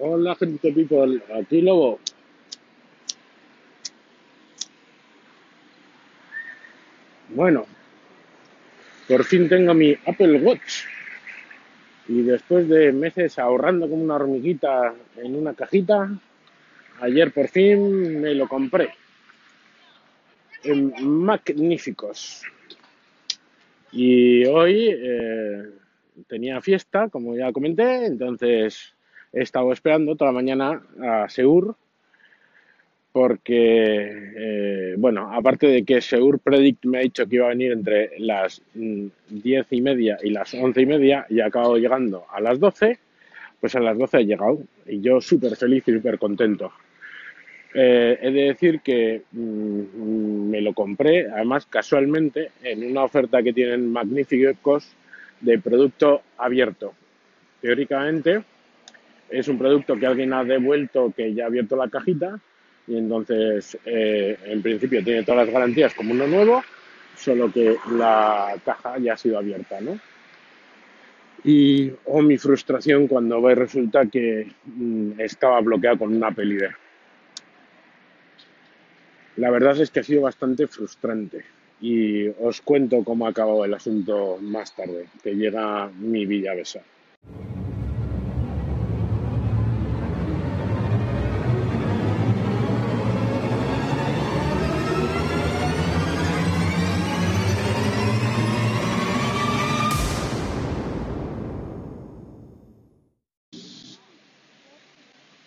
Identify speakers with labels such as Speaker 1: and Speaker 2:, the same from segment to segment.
Speaker 1: Hola, gente people. Aquí Lobo. Bueno, por fin tengo mi Apple Watch. Y después de meses ahorrando como una hormiguita en una cajita, ayer por fin me lo compré. En magníficos. Y hoy eh, tenía fiesta, como ya comenté, entonces he estado esperando toda la mañana a Seur porque, eh, bueno, aparte de que Seur Predict me ha dicho que iba a venir entre las mm, diez y media y las once y media y ha acabado llegando a las doce, pues a las doce ha llegado y yo súper feliz y súper contento. Eh, he de decir que mm, me lo compré, además casualmente, en una oferta que tienen magníficos de producto abierto. Teóricamente, es un producto que alguien ha devuelto que ya ha abierto la cajita y entonces eh, en principio tiene todas las garantías como uno nuevo, solo que la caja ya ha sido abierta, ¿no? Y o oh, mi frustración cuando ve resulta que mm, estaba bloqueado con una ID. La verdad es que ha sido bastante frustrante y os cuento cómo ha acabado el asunto más tarde, que llega mi Villavesa.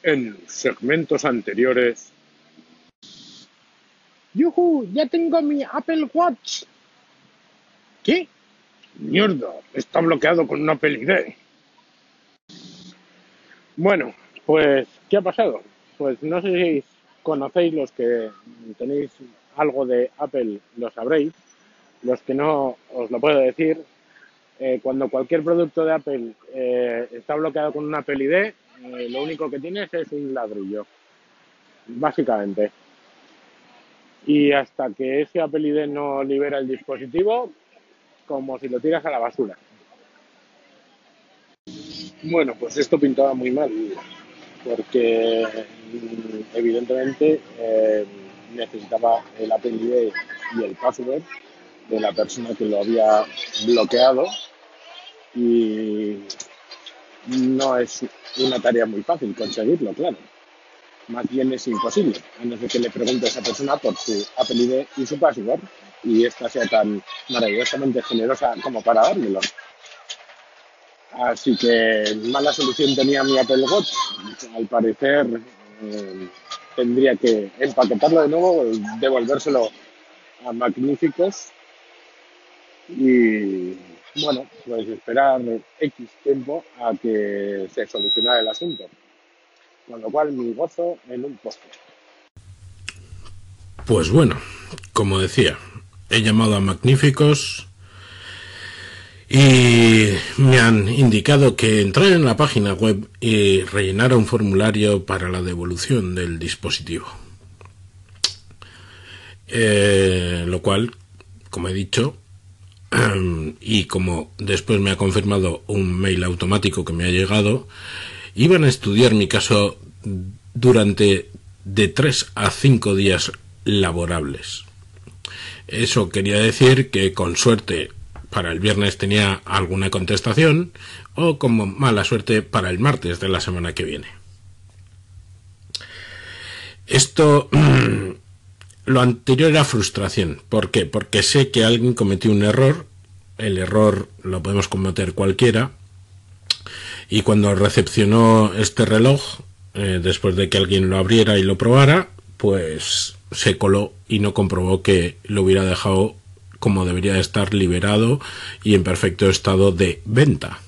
Speaker 1: En segmentos anteriores. ¡Yuhu! ¡Ya tengo mi Apple Watch! ¿Qué? Mierda, está bloqueado con una Apple ID. Bueno, pues, ¿qué ha pasado? Pues no sé si conocéis los que tenéis algo de Apple, lo sabréis. Los que no, os lo puedo decir. Eh, cuando cualquier producto de Apple eh, está bloqueado con una Apple ID, eh, lo único que tienes es un ladrillo, básicamente. Y hasta que ese Apple ID no libera el dispositivo, como si lo tiras a la basura. Bueno, pues esto pintaba muy mal, porque mm, evidentemente eh, necesitaba el Apple ID y el password de la persona que lo había bloqueado y no es una tarea muy fácil conseguirlo, claro. Más bien es imposible, a no que le pregunte a esa persona por su Apple ID y su password y esta sea tan maravillosamente generosa como para dármelo. Así que mala solución tenía mi Apple Watch. Al parecer eh, tendría que empaquetarlo de nuevo, devolvérselo a Magníficos y bueno, pues esperar X tiempo a que se solucionara el asunto. Con lo cual, mi gozo en un poste.
Speaker 2: Pues bueno, como decía, he llamado a Magníficos y me han indicado que entrara en la página web y rellenara un formulario para la devolución del dispositivo. Eh, lo cual, como he dicho, y como después me ha confirmado un mail automático que me ha llegado, iban a estudiar mi caso durante de 3 a 5 días laborables. Eso quería decir que con suerte para el viernes tenía alguna contestación o como mala suerte para el martes de la semana que viene. Esto Lo anterior era frustración. ¿Por qué? Porque sé que alguien cometió un error. El error lo podemos cometer cualquiera. Y cuando recepcionó este reloj, eh, después de que alguien lo abriera y lo probara, pues se coló y no comprobó que lo hubiera dejado como debería estar liberado y en perfecto estado de venta.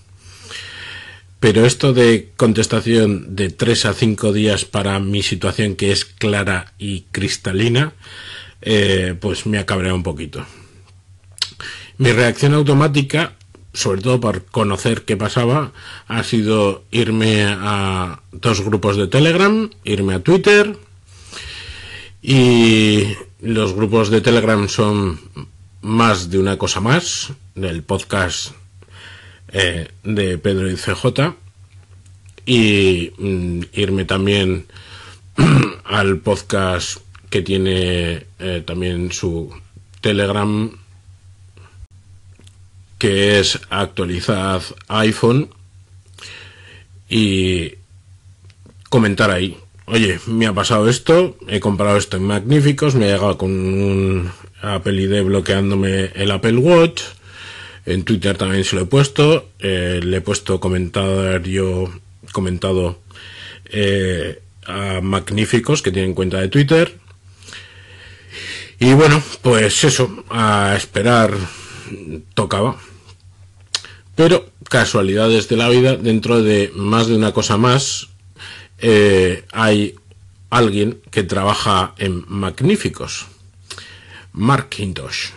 Speaker 2: Pero esto de contestación de 3 a 5 días para mi situación que es clara y cristalina, eh, pues me ha cabreado un poquito. Mi reacción automática, sobre todo por conocer qué pasaba, ha sido irme a dos grupos de Telegram, irme a Twitter y los grupos de Telegram son más de una cosa más, del podcast eh, de Pedro y CJ y mm, irme también al podcast que tiene eh, también su Telegram, que es actualizad iPhone, y comentar ahí. Oye, me ha pasado esto, he comprado esto en Magníficos, me ha llegado con un Apple ID bloqueándome el Apple Watch. En Twitter también se lo he puesto. Eh, le he puesto comentario, comentado eh, a Magníficos que tienen cuenta de Twitter. Y bueno, pues eso, a esperar tocaba. Pero casualidades de la vida, dentro de más de una cosa más, eh, hay alguien que trabaja en Magníficos, Mark Kintosh.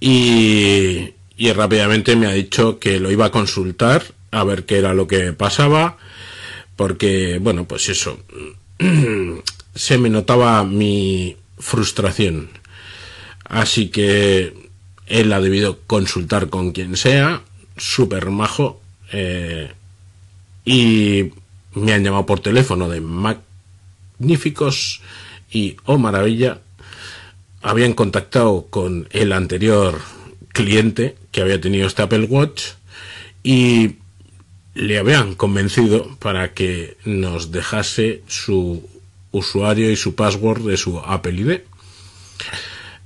Speaker 2: Y, y rápidamente me ha dicho que lo iba a consultar a ver qué era lo que pasaba, porque, bueno, pues eso, se me notaba mi frustración. Así que él ha debido consultar con quien sea, súper majo, eh, y me han llamado por teléfono de magníficos y, oh maravilla, habían contactado con el anterior cliente que había tenido este Apple Watch y le habían convencido para que nos dejase su usuario y su password de su Apple ID.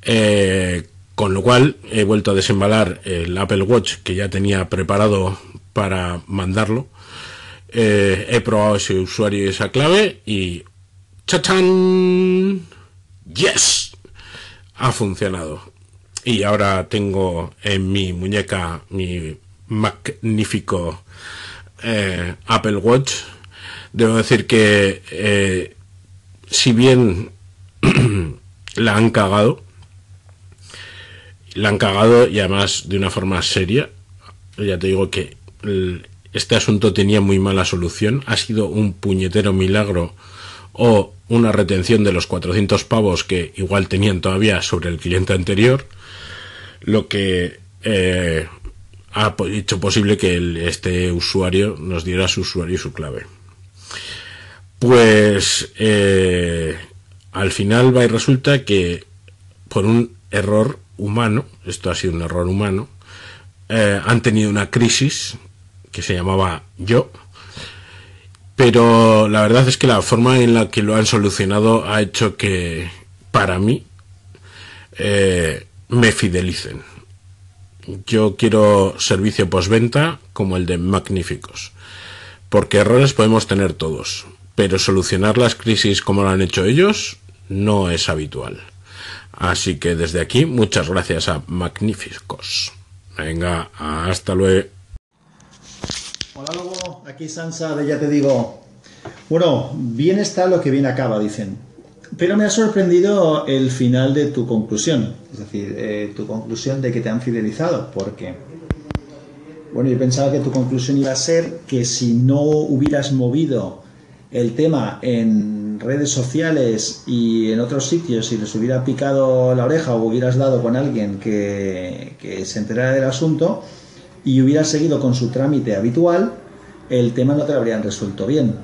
Speaker 2: Eh, con lo cual he vuelto a desembalar el Apple Watch que ya tenía preparado para mandarlo eh, he probado ese usuario y esa clave y ¡chachán! ¡Yes! Ha funcionado. Y ahora tengo en mi muñeca mi magnífico eh, Apple Watch. Debo decir que eh, si bien la han cagado, la han cagado y además de una forma seria, ya te digo que este asunto tenía muy mala solución, ha sido un puñetero milagro o una retención de los 400 pavos que igual tenían todavía sobre el cliente anterior, lo que eh, ha hecho posible que este usuario nos diera su usuario y su clave. Pues eh, al final va y resulta que por un error humano, esto ha sido un error humano, eh, han tenido una crisis que se llamaba Yo. Pero la verdad es que la forma en la que lo han solucionado ha hecho que, para mí, eh, me fidelicen. Yo quiero servicio postventa como el de Magníficos. Porque errores podemos tener todos, pero solucionar las crisis como lo han hecho ellos no es habitual. Así que desde aquí, muchas gracias a Magníficos. Venga, hasta luego.
Speaker 3: Aquí Sansa de Ya Te Digo. Bueno, bien está lo que bien acaba, dicen. Pero me ha sorprendido el final de tu conclusión, es decir, eh, tu conclusión de que te han fidelizado, porque, bueno, yo pensaba que tu conclusión iba a ser que si no hubieras movido el tema en redes sociales y en otros sitios, si les hubiera picado la oreja o hubieras dado con alguien que, que se enterara del asunto, y hubieras seguido con su trámite habitual, el tema no te lo habrían resuelto bien.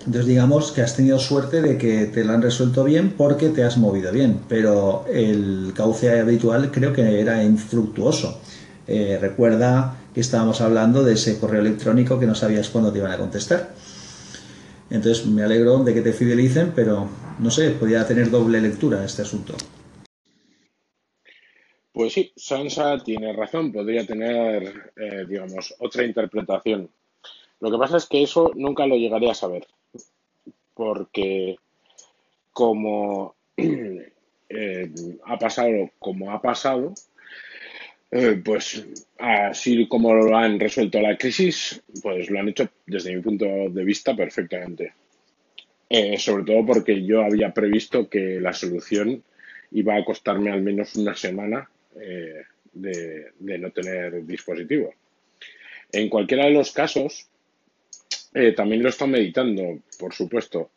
Speaker 3: Entonces digamos que has tenido suerte de que te lo han resuelto bien porque te has movido bien, pero el cauce habitual creo que era infructuoso. Eh, recuerda que estábamos hablando de ese correo electrónico que no sabías cuándo te iban a contestar. Entonces me alegro de que te fidelicen, pero no sé, podría tener doble lectura este asunto.
Speaker 1: Pues sí, Sansa tiene razón, podría tener, eh, digamos, otra interpretación. Lo que pasa es que eso nunca lo llegaré a saber, porque como eh, ha pasado como ha pasado, eh, pues así como lo han resuelto la crisis, pues lo han hecho desde mi punto de vista perfectamente. sobre todo porque yo había previsto que la solución iba a costarme al menos una semana eh, de, no tener dispositivo. En cualquiera de los casos, eh, también lo estoy meditando, por supuesto.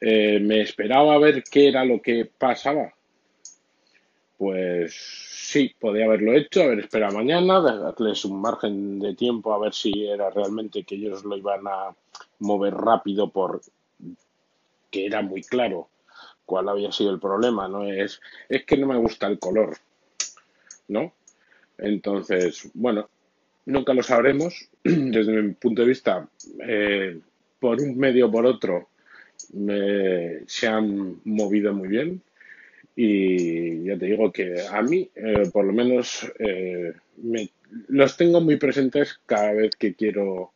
Speaker 1: Eh, me esperaba ver qué era lo que pasaba. Pues sí, podía haberlo hecho, haber esperado mañana, darles un margen de tiempo a ver si era realmente que ellos lo iban a mover rápido por que era muy claro cuál había sido el problema, no es es que no me gusta el color, ¿no? Entonces, bueno, nunca lo sabremos. Desde mi punto de vista, eh, por un medio o por otro, se han movido muy bien. Y ya te digo que a mí, eh, por lo menos, eh, los tengo muy presentes cada vez que quiero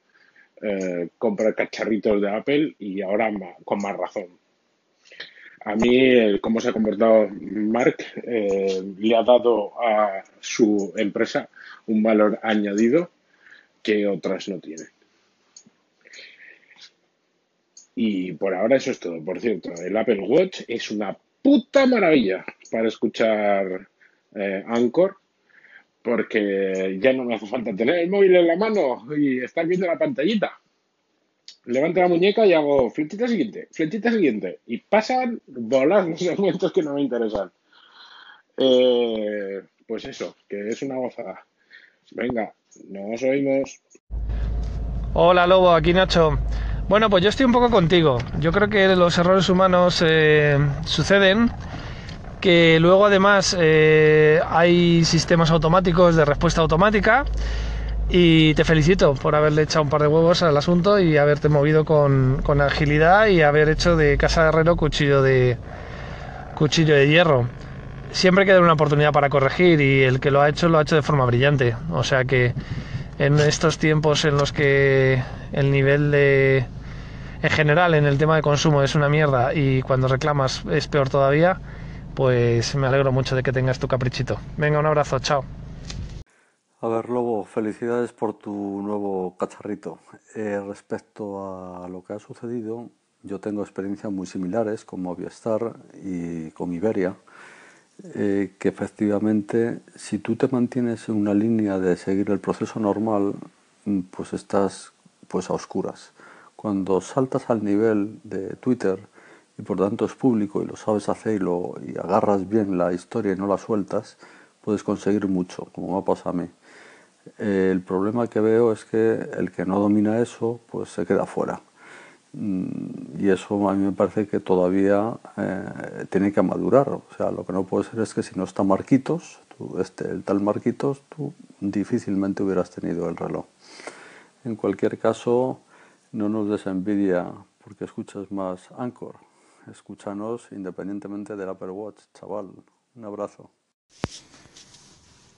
Speaker 1: comprar cacharritos de Apple y ahora con más razón. A mí, cómo se ha comportado Mark, le ha dado a su empresa un valor añadido que otras no tienen. Y por ahora eso es todo. Por cierto, el Apple Watch es una puta maravilla para escuchar eh, Anchor, porque ya no me hace falta tener el móvil en la mano y estar viendo la pantallita. Levanto la muñeca y hago flechita siguiente, flechita siguiente. Y pasan bolas los segmentos que no me interesan. Eh, pues eso, que es una gozada. Venga, nos oímos.
Speaker 4: Hola Lobo, aquí Nacho. Bueno, pues yo estoy un poco contigo. Yo creo que los errores humanos eh, suceden, que luego además eh, hay sistemas automáticos de respuesta automática y te felicito por haberle echado un par de huevos al asunto y haberte movido con, con agilidad y haber hecho de casa de herrero cuchillo de, cuchillo de hierro siempre queda una oportunidad para corregir y el que lo ha hecho lo ha hecho de forma brillante. O sea que en estos tiempos en los que el nivel de en general en el tema de consumo es una mierda y cuando reclamas es peor todavía, pues me alegro mucho de que tengas tu caprichito. Venga, un abrazo, chao.
Speaker 5: A ver, Lobo, felicidades por tu nuevo cacharrito. Eh, respecto a lo que ha sucedido, yo tengo experiencias muy similares con Movistar y con Iberia eh, que efectivamente si tú te mantienes en una línea de seguir el proceso normal, mm, pues estás pues a oscuras. Cuando saltas al nivel de Twitter y por tanto es público y lo sabes hacer y, lo, y agarras bien la historia y no la sueltas, puedes conseguir mucho, como me ha pasado a mí. El problema que veo es que el que no domina eso, pues se queda fuera. Mm, y eso a mí me parece que todavía eh, tiene que madurar. O sea, lo que no puede ser es que si no está Marquitos, este, el tal Marquitos, tú difícilmente hubieras tenido el reloj. En cualquier caso, no nos des envidia porque escuchas más Anchor. Escúchanos independientemente del Apple Watch, chaval. Un abrazo.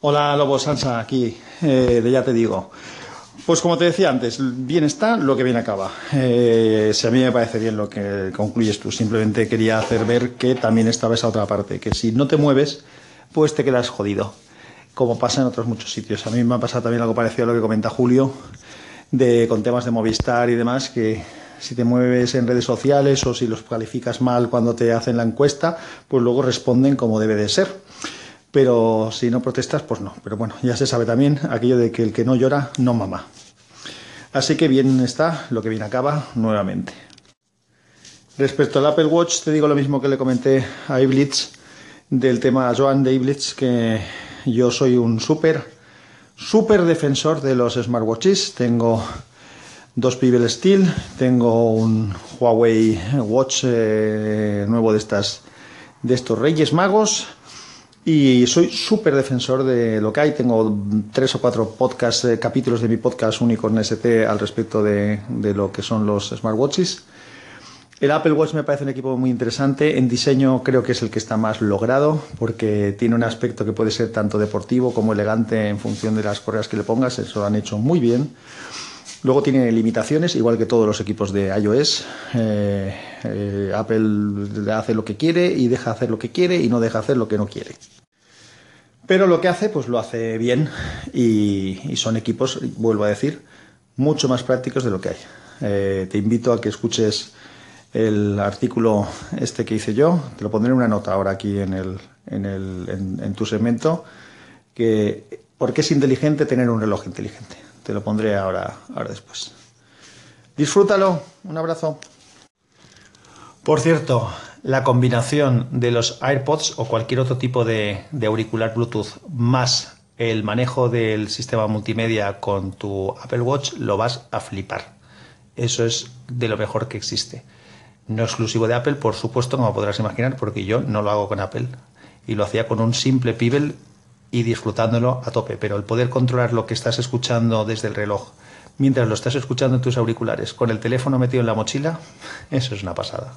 Speaker 3: Hola Lobo Sansa, aquí, eh, de ya te digo. Pues como te decía antes, bien está lo que bien acaba. Eh, si a mí me parece bien lo que concluyes tú, simplemente quería hacer ver que también estaba esa otra parte, que si no te mueves, pues te quedas jodido, como pasa en otros muchos sitios. A mí me ha pasado también algo parecido a lo que comenta Julio, de, con temas de Movistar y demás, que si te mueves en redes sociales o si los calificas mal cuando te hacen la encuesta, pues luego responden como debe de ser pero si no protestas, pues no. Pero bueno, ya se sabe también aquello de que el que no llora, no mama. Así que bien está, lo que bien acaba, nuevamente. Respecto al Apple Watch, te digo lo mismo que le comenté a Iblitz del tema Joan de Iblitz, que yo soy un súper, súper defensor de los smartwatches. Tengo dos Pebble Steel, tengo un Huawei Watch eh, nuevo de estas de estos Reyes Magos y soy súper defensor de lo que hay. Tengo tres o cuatro podcasts, eh, capítulos de mi podcast Unicorn ST al respecto de, de, lo que son los smartwatches. El Apple Watch me parece un equipo muy interesante. En diseño creo que es el que está más logrado porque tiene un aspecto que puede ser tanto deportivo como elegante en función de las correas que le pongas. Eso lo han hecho muy bien. Luego tiene limitaciones, igual que todos los equipos de iOS. Eh, eh, Apple hace lo que quiere y deja hacer lo que quiere y no deja hacer lo que no quiere. Pero lo que hace, pues lo hace bien y, son equipos, vuelvo a decir, mucho más prácticos de lo que hay. Eh, te invito a que escuches el artículo este que hice yo, te lo pondré en una nota ahora aquí en, el, en, el, en, tu segmento, que ¿por qué es inteligente tener un reloj inteligente? Te lo pondré ahora, ahora después. Disfrútalo, un abrazo. Por cierto, la combinación de los AirPods o cualquier otro tipo de, auricular Bluetooth más el manejo del sistema multimedia con tu Apple Watch lo vas a flipar. Eso es de lo mejor que existe. No exclusivo de Apple, por supuesto, como podrás imaginar, porque yo no lo hago con Apple. Y lo hacía con un simple Pebble y disfrutándolo a tope. Pero el poder controlar lo que estás escuchando desde el reloj, mientras lo estás escuchando en tus auriculares, con el teléfono metido en la mochila, eso es una pasada.